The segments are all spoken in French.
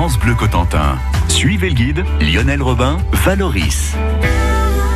France Bleu Cotentin. Suivez le guide Lionel Robin, Valoris.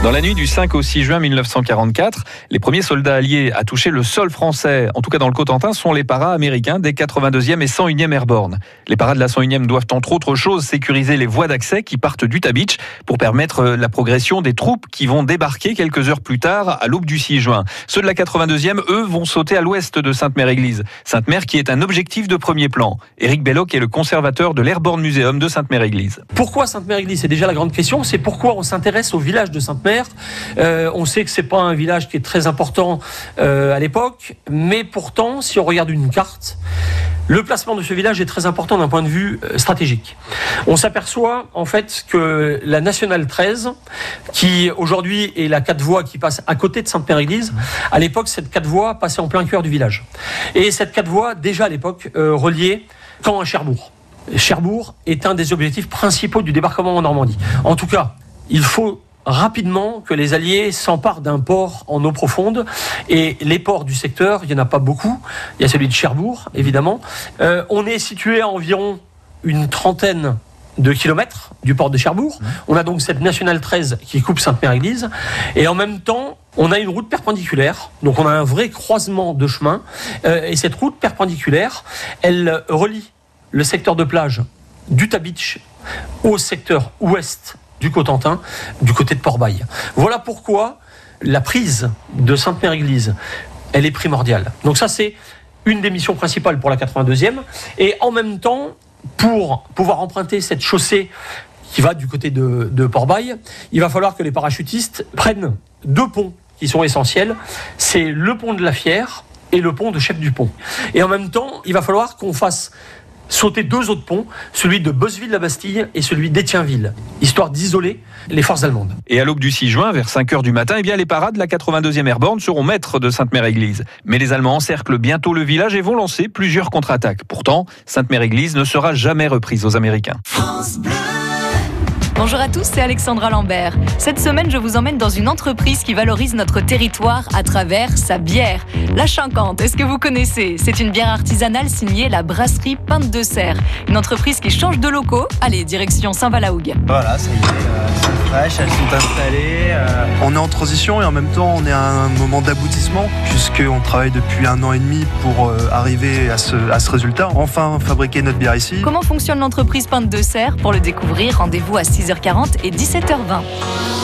Dans la nuit du 5 au 6 juin 1944, les premiers soldats alliés à toucher le sol français, en tout cas dans le Cotentin, sont les paras américains des 82e et 101e Airborne. Les paras de la 101e doivent entre autres choses sécuriser les voies d'accès qui partent du Beach pour permettre euh, la progression des troupes qui vont débarquer quelques heures plus tard à l'aube du 6 juin. Ceux de la 82e, eux, vont sauter à l'ouest de Sainte-Mère-Église. Sainte-Mère qui est un objectif de premier plan. Éric Belloc est le conservateur de l'Airborne Museum de Sainte-Mère-Église. Pourquoi Sainte-Mère-Église? C'est déjà la grande question. C'est pourquoi on s'intéresse au village de Sainte-Mère? Euh, on sait que c'est pas un village qui est très important euh, à l'époque, mais pourtant, si on regarde une carte, le placement de ce village est très important d'un point de vue euh, stratégique. On s'aperçoit en fait que la nationale 13, qui aujourd'hui est la 4 voies qui passe à côté de Sainte-Père-Église, à l'époque cette 4 voies passait en plein cœur du village. Et cette 4 voies, déjà à l'époque, reliait Caen à Cherbourg. Cherbourg est un des objectifs principaux du débarquement en Normandie. En tout cas, il faut rapidement que les Alliés s'emparent d'un port en eau profonde. Et les ports du secteur, il n'y en a pas beaucoup. Il y a celui de Cherbourg, évidemment. Euh, on est situé à environ une trentaine de kilomètres du port de Cherbourg. Mmh. On a donc cette nationale 13 qui coupe Sainte-Mère-Église. Et en même temps, on a une route perpendiculaire. Donc on a un vrai croisement de chemin. Euh, et cette route perpendiculaire, elle relie le secteur de plage du Beach au secteur ouest du Cotentin, du côté de Port-Bail. Voilà pourquoi la prise de Sainte-Mère-Église, elle est primordiale. Donc ça, c'est une des missions principales pour la 82e. Et en même temps, pour pouvoir emprunter cette chaussée qui va du côté de, de il va falloir que les parachutistes prennent deux ponts qui sont essentiels. C'est le pont de la Fière et le pont de Chef du Pont. Et en même temps, il va falloir qu'on fasse sauter deux autres ponts, celui de Bosseville-la-Bastille et celui d'Étienville, histoire d'isoler les forces allemandes. Et à l'aube du 6 juin, vers 5 h du matin, eh bien, les parades de la 82e Airborne seront maîtres de Sainte-Mère-Église. Mais les Allemands encerclent bientôt le village et vont lancer plusieurs contre-attaques. Pourtant, Sainte-Mère-Église ne sera jamais reprise aux Américains. Bonjour à tous, c'est Alexandra Lambert. Cette semaine, je vous emmène dans une entreprise qui valorise notre territoire à travers sa bière. La Chincante, est-ce que vous connaissez? C'est une bière artisanale signée la brasserie Pinte de Serre. Une entreprise qui change de locaux. Allez, direction Saint-Valahougue. Voilà, ça y est, euh, elles sont fraîches, elles sont installées. Euh. On est en transition et en même temps, on est à un moment d'aboutissement, puisqu'on travaille depuis un an et demi pour euh, arriver à ce, à ce résultat. Enfin, fabriquer notre bière ici. Comment fonctionne l'entreprise Pinte de Serre? Pour le découvrir, rendez-vous à 6 h 40 et 17h20.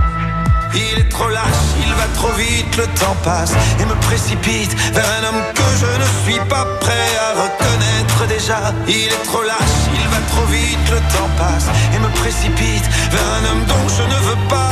Il est trop lâche, il va trop vite, le temps passe et me précipite vers un homme que je ne suis pas prêt à reconnaître déjà. Il est trop lâche, il va trop vite, le temps passe et me précipite vers un homme dont je ne veux pas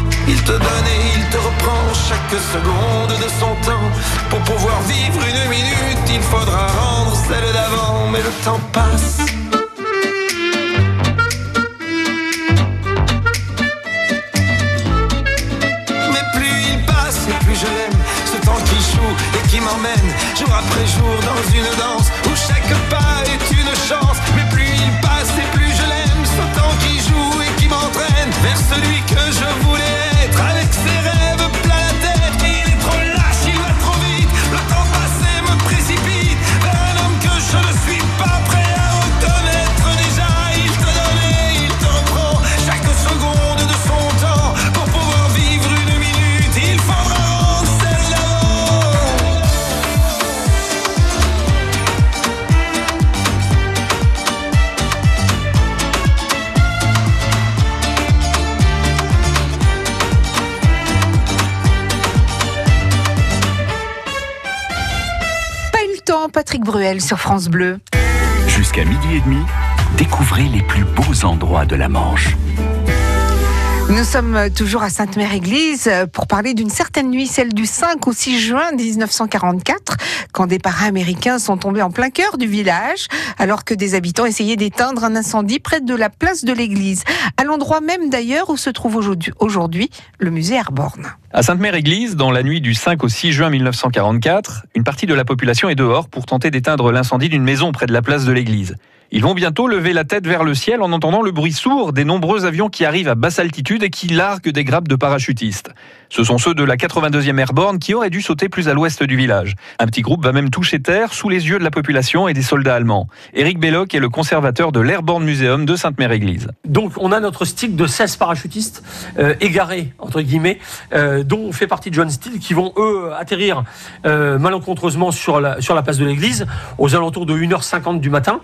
Il te donne et il te reprend chaque seconde de son temps. Pour pouvoir vivre une minute, il faudra rendre celle d'avant. Mais le temps passe. Patrick Bruel sur France Bleu. Jusqu'à midi et demi, découvrez les plus beaux endroits de la Manche. Nous sommes toujours à Sainte-Mère-Église pour parler d'une certaine nuit, celle du 5 au 6 juin 1944, quand des para-américains sont tombés en plein cœur du village, alors que des habitants essayaient d'éteindre un incendie près de la place de l'église, à l'endroit même d'ailleurs où se trouve aujourd'hui- aujourd'hui le musée Airborne. À Sainte-Mère-Église, dans la nuit du 5 au 6 juin 1944, une partie de la population est dehors pour tenter d'éteindre l'incendie d'une maison près de la place de l'église. Ils vont bientôt lever la tête vers le ciel en entendant le bruit sourd des nombreux avions qui arrivent à basse altitude et qui larguent des grappes de parachutistes. Ce sont ceux de la 82e Airborne qui auraient dû sauter plus à l'ouest du village. Un petit groupe va même toucher terre sous les yeux de la population et des soldats allemands. Éric Belloc est le conservateur de l'Airborne Museum de Sainte-Mère-Église. Donc on a notre stick de 16 parachutistes euh, égarés, entre guillemets, euh, dont fait partie John Steele, qui vont eux atterrir euh, malencontreusement sur la, sur la place de l'église aux alentours de 1h50 du matin,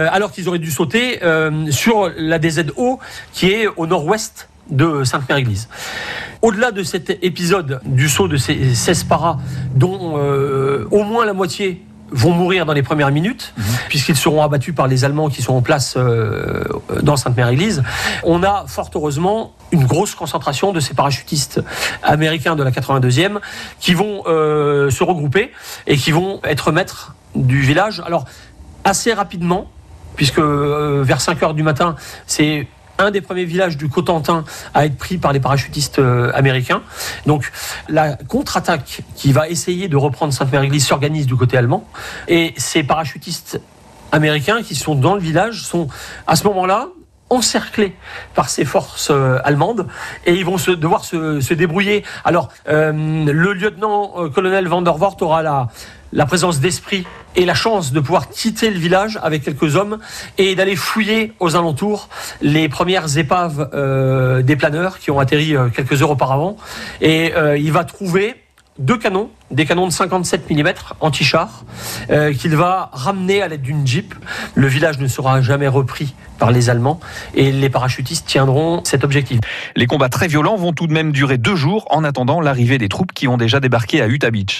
euh, alors qu'ils auraient dû sauter euh, sur la DZO qui est au nord-ouest de Sainte-Mère-Église. Au-delà de cet épisode du saut de ces 16 paras, dont euh, au moins la moitié vont mourir dans les premières minutes, puisqu'ils seront abattus par les Allemands qui sont en place euh, dans Sainte-Mère-Église. On a fort heureusement une grosse concentration de ces parachutistes américains de la 82e qui vont euh, se regrouper et qui vont être maîtres du village. Alors, assez rapidement, puisque euh, vers 5 heures du matin, c'est un des premiers villages du Cotentin à être pris par les parachutistes euh, américains. Donc la contre-attaque qui va essayer de reprendre Sainte-Mère-Église s'organise du côté allemand. Et ces parachutistes américains qui sont dans le village sont à ce moment-là encerclés par ces forces euh, allemandes et ils vont devoir se, débrouiller. Alors, le lieutenant-colonel Van der Voort aura la, la présence d'esprit et la chance de pouvoir quitter le village avec quelques hommes et d'aller fouiller aux alentours les premières épaves euh, des planeurs qui ont atterri euh, quelques heures auparavant. Et euh, il va trouver deux canons, des canons de 57 mm anti-char, euh, qu'il va ramener à l'aide d'une Jeep. Le village ne sera jamais repris par les Allemands et les parachutistes tiendront cet objectif. Les combats très violents vont tout de même durer deux jours en attendant l'arrivée des troupes qui ont déjà débarqué à Utah Beach.